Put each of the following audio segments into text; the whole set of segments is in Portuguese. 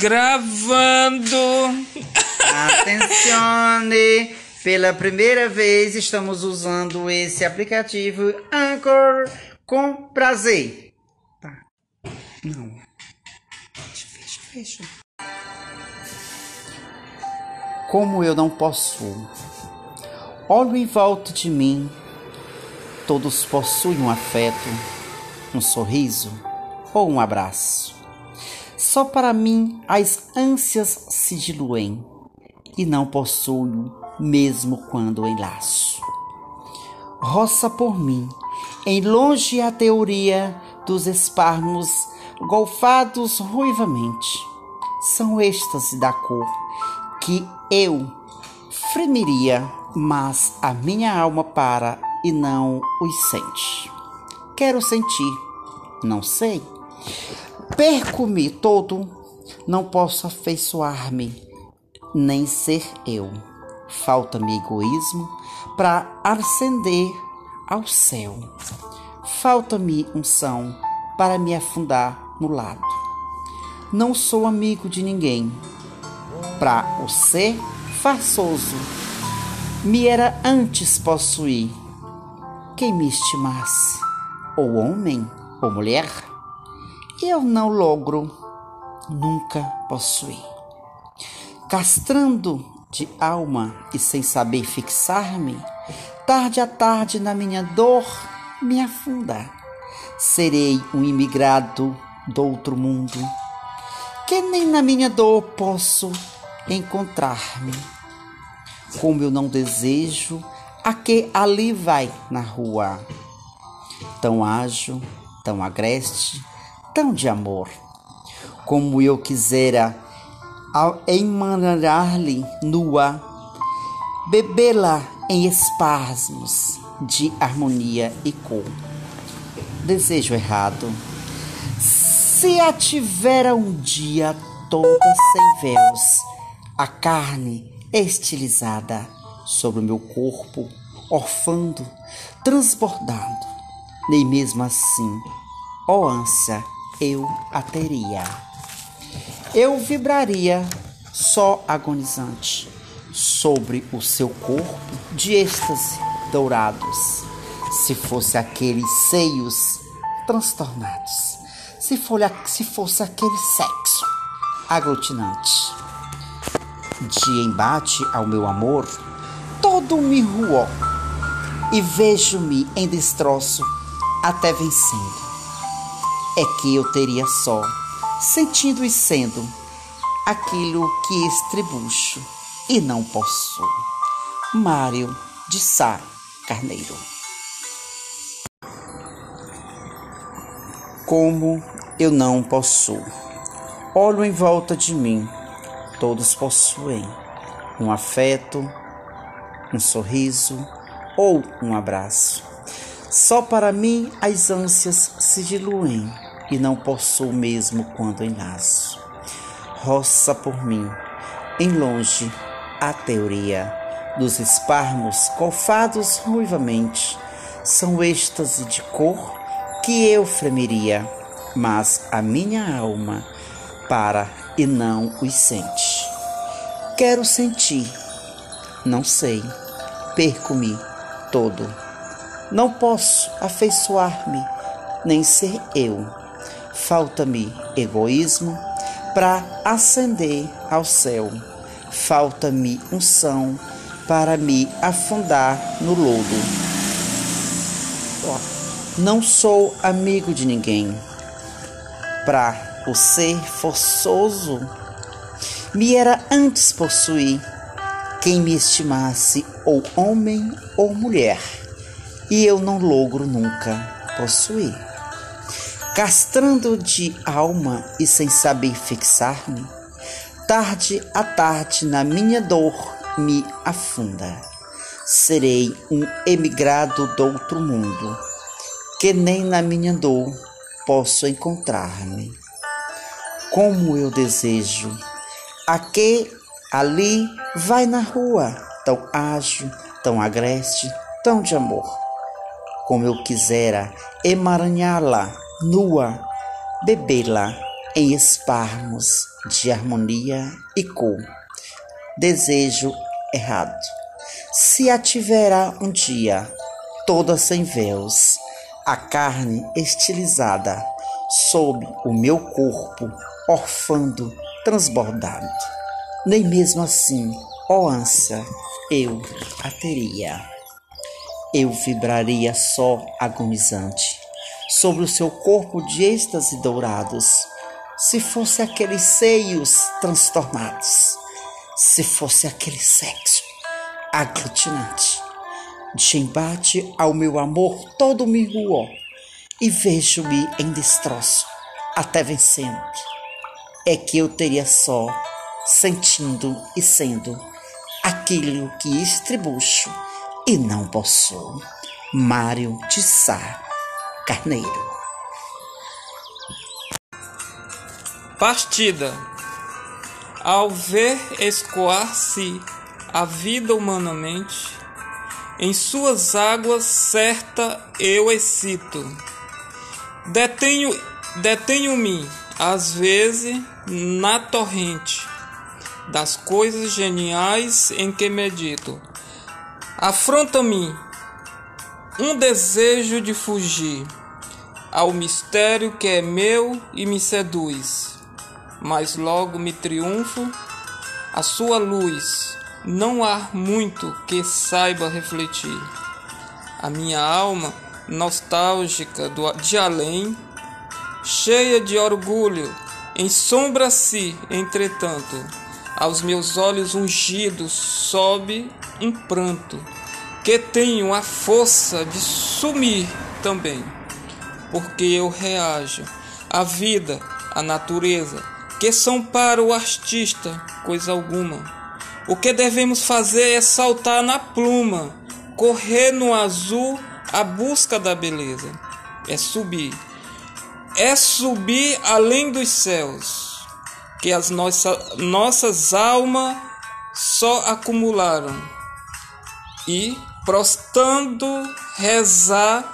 Gravando. Atencione! Pela primeira vez estamos usando esse aplicativo Anchor com prazer. Tá. Não. Fecha, fecha, fecha. Como eu não posso. Olho em volta de mim. Todos possuem um afeto, um sorriso ou um abraço. Só para mim as ânsias se diluem e não possuo mesmo quando enlaço. Roça por mim, em longe a teoria dos esparmos golfados ruivamente. São êxtase da cor que eu fremeria, mas a minha alma para e não os sente. Quero sentir, não sei. Perco-me todo, não posso afeiçoar-me, nem ser eu. Falta-me egoísmo para ascender ao céu. Falta-me unção para me afundar no lado. Não sou amigo de ninguém. Para o ser farsoso, me era antes possuir. Quem me estimasse, ou homem ou mulher, eu não logro nunca possuir. Castrando de alma e sem saber fixar-me, tarde a tarde na minha dor me afunda. Serei um imigrado do outro mundo, que nem na minha dor posso encontrar-me. Como eu não desejo a que ali vai na rua, tão ágil, tão agreste, tão de amor, como eu quisera emanar-lhe nua, bebê-la em espasmos de harmonia e cor. Desejo errado. Se a tivera um dia toda sem véus, a carne estilizada sobre o meu corpo, orfando, transbordando, nem mesmo assim, ó ânsia, eu a teria. Eu vibraria só agonizante sobre o seu corpo de êxtase dourados, se fosse aqueles seios transtornados, se, se fosse aquele sexo aglutinante. De embate ao meu amor, todo me ruou e vejo-me em destroço até vencendo. É que eu teria só sentindo e sendo aquilo que estrebucho e não posso. Mário de Sá Carneiro. Como eu não posso. Olho em volta de mim, todos possuem um afeto, um sorriso ou um abraço. Só para mim as ânsias se diluem e não possuo mesmo quando enlaço. Roça por mim, em longe, a teoria dos esparmos colfados ruivamente. São êxtase de cor que eu fremeria, mas a minha alma para e não os sente. Quero sentir, não sei, perco-me todo. Não posso afeiçoar-me, nem ser eu Falta-me egoísmo para ascender ao céu. Falta-me unção para me afundar no lodo. Não sou amigo de ninguém. Para o ser forçoso, me era antes possuir quem me estimasse, ou homem ou mulher, e eu não logro nunca possuir castrando de alma e sem saber fixar-me, tarde a tarde na minha dor me afunda. Serei um emigrado do outro mundo, que nem na minha dor posso encontrar-me. Como eu desejo, a que ali vai na rua, tão ágil, tão agreste, tão de amor. Como eu quisera emaranhá-la nua, bebê-la em esparmos de harmonia e cor. Desejo errado. Se a tiverá um dia, toda sem véus, a carne estilizada, sob o meu corpo, orfando, transbordado. Nem mesmo assim, ó ânsia, eu a teria. Eu vibraria só agonizante sobre o seu corpo de êxtase dourados, se fosse aqueles seios transtornados, se fosse aquele sexo aglutinante, de embate ao meu amor todo me ruou, e vejo-me em destroço, até vencendo. É que eu teria só, sentindo e sendo, aquilo que estribucho e não possuo. Mário de Sá Carneiro. Partida. Ao ver escoar-se a vida humanamente, em suas águas certa eu excito. Detenho, detenho-me, às vezes, na torrente das coisas geniais em que medito. Afronta-me um desejo de fugir ao mistério que é meu e me seduz, mas logo me triunfo a sua luz. Não há muito que saiba refletir. A minha alma nostálgica do, de além, cheia de orgulho, ensombra-se, entretanto, aos meus olhos ungidos sobe um pranto que tenho a força de sumir também, porque eu reajo à vida, à natureza, que são para o artista coisa alguma. O que devemos fazer é saltar na pluma, correr no azul à busca da beleza. É subir. É subir além dos céus, que as nossa, nossas almas só acumularam. E prostando rezar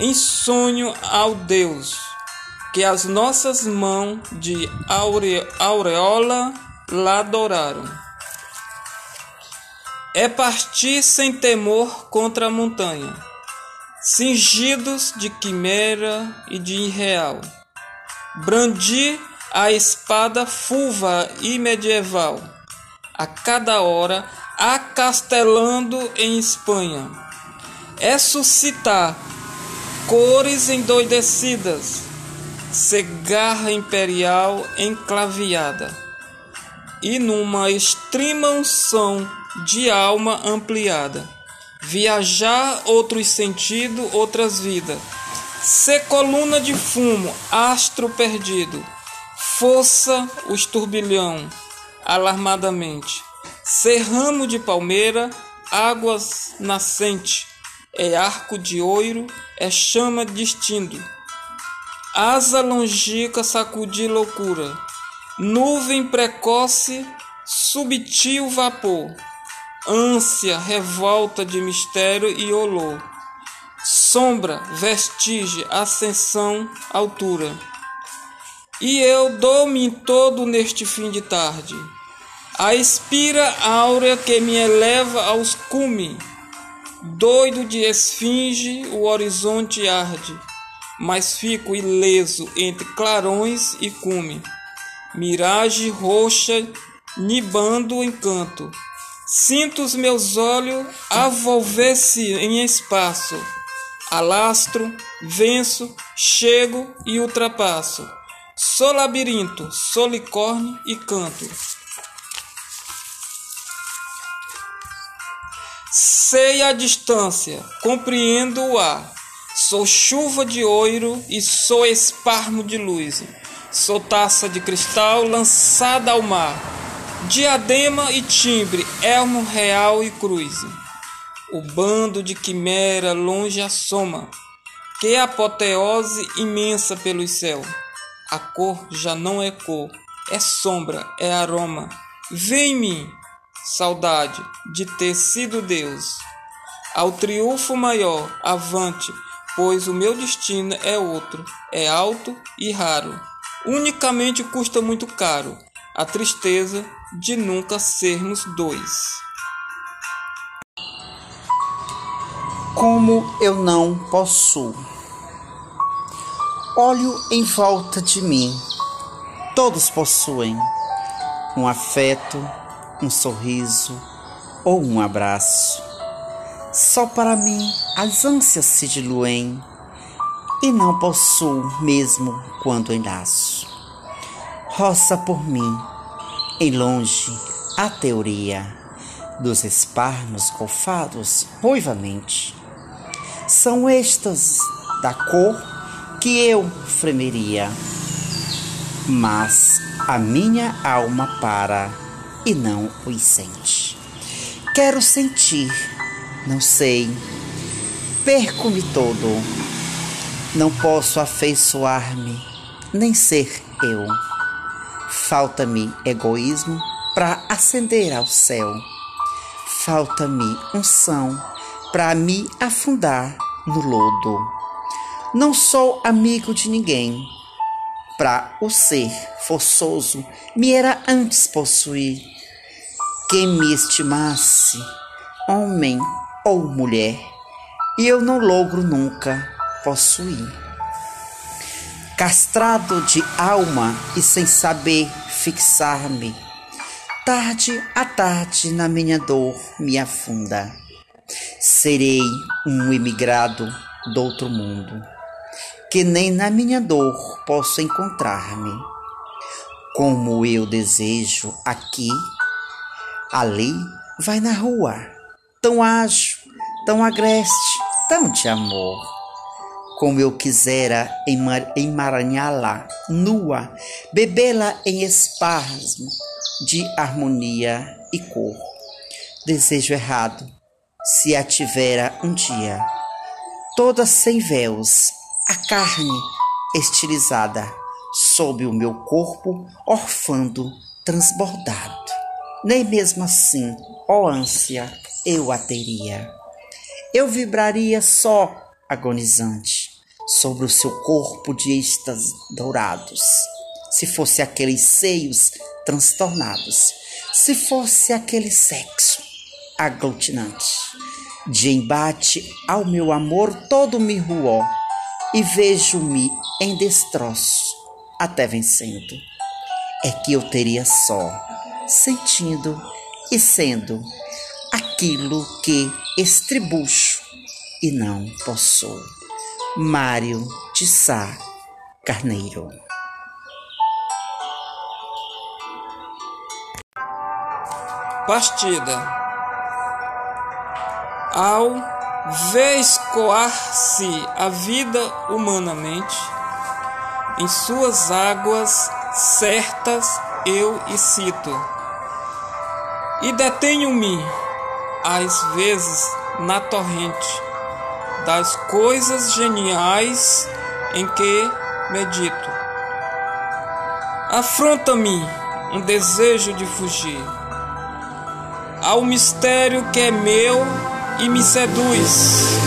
em sonho ao Deus, que as nossas mãos de aure, aureola lá adoraram. É partir sem temor contra a montanha, cingidos de quimera e de irreal, brandir a espada fulva e medieval, a cada hora acastelando em Espanha. É suscitar cores endoidecidas, cegarra imperial enclaviada, e numa extrema unção de alma ampliada, viajar outros sentidos, outras vidas, ser coluna de fumo, astro perdido, força os turbilhão, alarmadamente. Serramo de palmeira, águas nascente, é arco de ouro, é chama distinto. Asa longínqua sacudir loucura, nuvem precoce, subtil vapor, ânsia, revolta de mistério e olor, sombra, vestígio, ascensão, altura. E eu dou-me todo neste fim de tarde a espira áurea que me eleva aos cumes, doido de esfinge, o horizonte arde, mas fico ileso entre clarões e cume. Miragem roxa, nibando o encanto. Sinto os meus olhos avolver-se em espaço. Alastro, venço, chego e ultrapasso. Sou labirinto, sou licórnio e canto. Sei a distância, compreendo o ar. Sou chuva de ouro e sou esparmo de luz. Sou taça de cristal lançada ao mar. Diadema e timbre, elmo real e cruz. O bando de quimera longe assoma, que apoteose imensa pelo céu. A cor já não é cor, é sombra, é aroma. Vem em mim, saudade de ter sido Deus. Ao triunfo maior, avante, pois o meu destino é outro, é alto e raro. unicamente custa muito caro a tristeza de nunca sermos dois. Como eu não posso. Olho em volta de mim. Todos possuem um afeto, um sorriso ou um abraço. Só para mim as ânsias se diluem e não possuo mesmo quando enlaço. Roça por mim, em longe, a teoria dos esparnos golfados ruivamente. São estas da cor que eu fremeria, mas a minha alma para e não os sente. Quero sentir, não sei, perco-me todo não posso afeiçoar-me, nem ser eu. Falta-me egoísmo para ascender ao céu. Falta-me unção para me afundar no lodo. Não sou amigo de ninguém. Para o ser forçoso me era antes possuir. Quem me estimasse, homem ou mulher, e eu não logro nunca possuir. Castrado de alma e sem saber fixar-me, tarde a tarde na minha dor me afunda. Serei um emigrado do outro mundo, que nem na minha dor posso encontrar-me. Como eu desejo aqui, ali vai na rua, tão ágil, tão agreste, tão de amor como eu quisera emaranhá-la nua, bebê-la em espasmo de harmonia e cor. Desejo errado, se a tivera um dia, toda sem véus, a carne estilizada, sob o meu corpo orfando, transbordado. Nem mesmo assim, ó ânsia, eu a teria. Eu vibraria só agonizante sobre o seu corpo de êxtase dourados. Se fosse aqueles seios transtornados, se fosse aquele sexo aglutinante, de embate ao meu amor todo me ruó e vejo-me em destroço até vencendo. É que eu teria só, sentindo e sendo aquilo que estribucho e não possuo. Mário de Sá Carneiro. Partida Ao ver escoar-se a vida humanamente, em suas águas certas eu e cito, e detenho-me, às vezes, na torrente das coisas geniais em que medito. Afronta-me um desejo de fugir ao mistério que é meu e me seduz.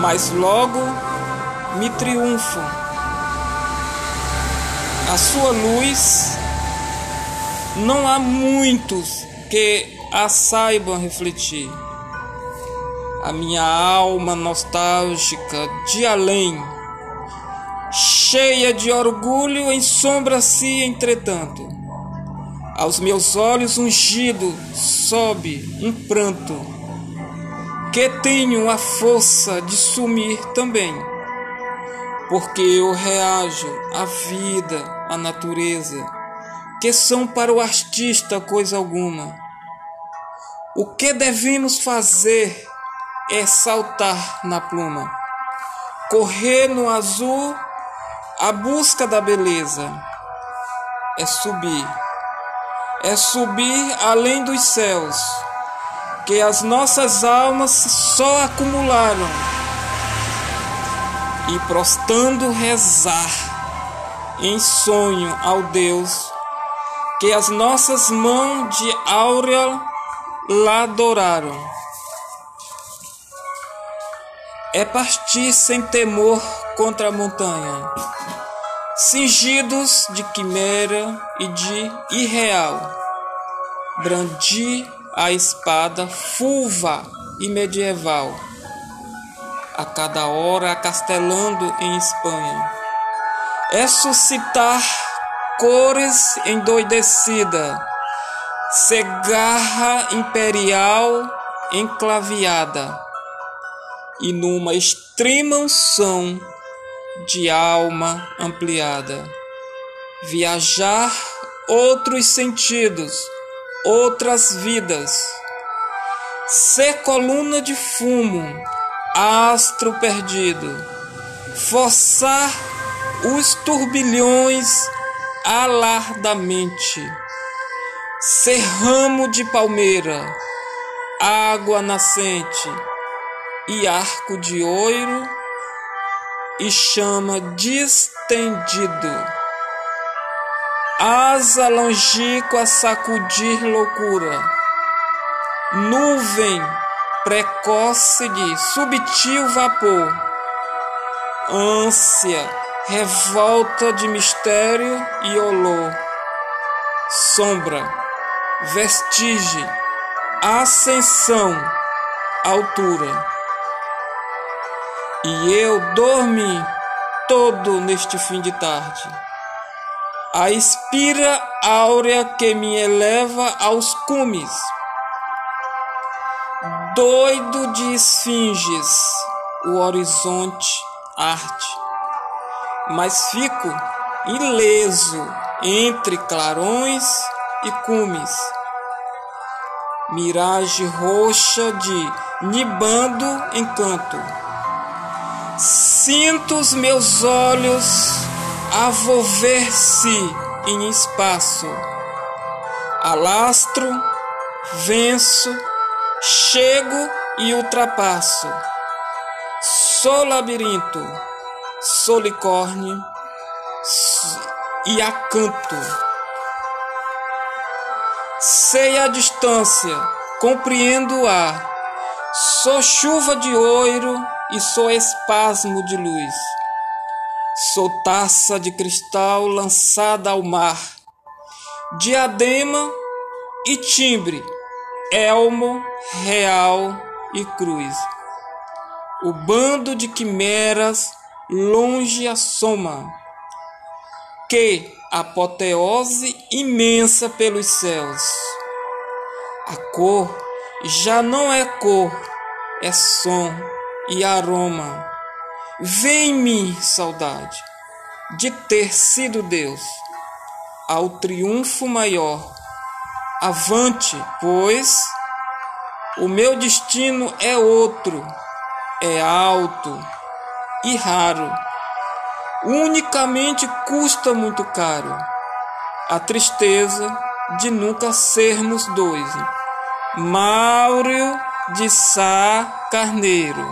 Mas logo me triunfo. A sua luz não há muitos que a saibam refletir a minha alma nostálgica de além, cheia de orgulho, ensombra-se, entretanto. Aos meus olhos ungido sobe um pranto, que tenho a força de sumir também, porque eu reajo à vida, à natureza, que são para o artista coisa alguma. O que devemos fazer é saltar na pluma, correr no azul à busca da beleza, é subir, é subir além dos céus, que as nossas almas só acumularam, e prostando rezar em sonho ao Deus que as nossas mãos de áurea lá adoraram. É partir sem temor contra a montanha, cingidos de quimera e de irreal, brandi a espada fulva e medieval, a cada hora acastelando em Espanha. É suscitar cores endoidecida, cegarra imperial enclaviada e numa extrema unção de alma ampliada. Viajar outros sentidos, outras vidas. Ser coluna de fumo, astro perdido. Forçar os turbilhões alardamente. Ser ramo de palmeira, água nascente e arco de ouro e chama distendido. Asa longínqua sacudir loucura. Nuvem precoce de subtil vapor. Ânsia, revolta de mistério e olor. Sombra, vestígio, ascensão, altura. E eu dormi todo neste fim de tarde. A espira áurea que me eleva aos cumes. Doido de esfinges, o horizonte arte. Mas fico ileso entre clarões e cumes. Miragem roxa de nibando encanto Sinto os meus olhos a volver-se em espaço. Alastro, venço, chego e ultrapasso. Sou labirinto, sou licórnio e acanto. Sei a distância, compreendo o ar. Sou chuva de oiro e sou espasmo de luz. Sou taça de cristal lançada ao mar, diadema e timbre, elmo, real e cruz. O bando de quimeras longe assoma, que apoteose imensa pelos céus. A cor já não é cor, é som e aroma. Vem-me, saudade, de ter sido Deus, ao triunfo maior. Avante, pois, o meu destino é outro, é alto e raro. Unicamente custa muito caro a tristeza de nunca sermos dois. Mauro de Sá Carneiro.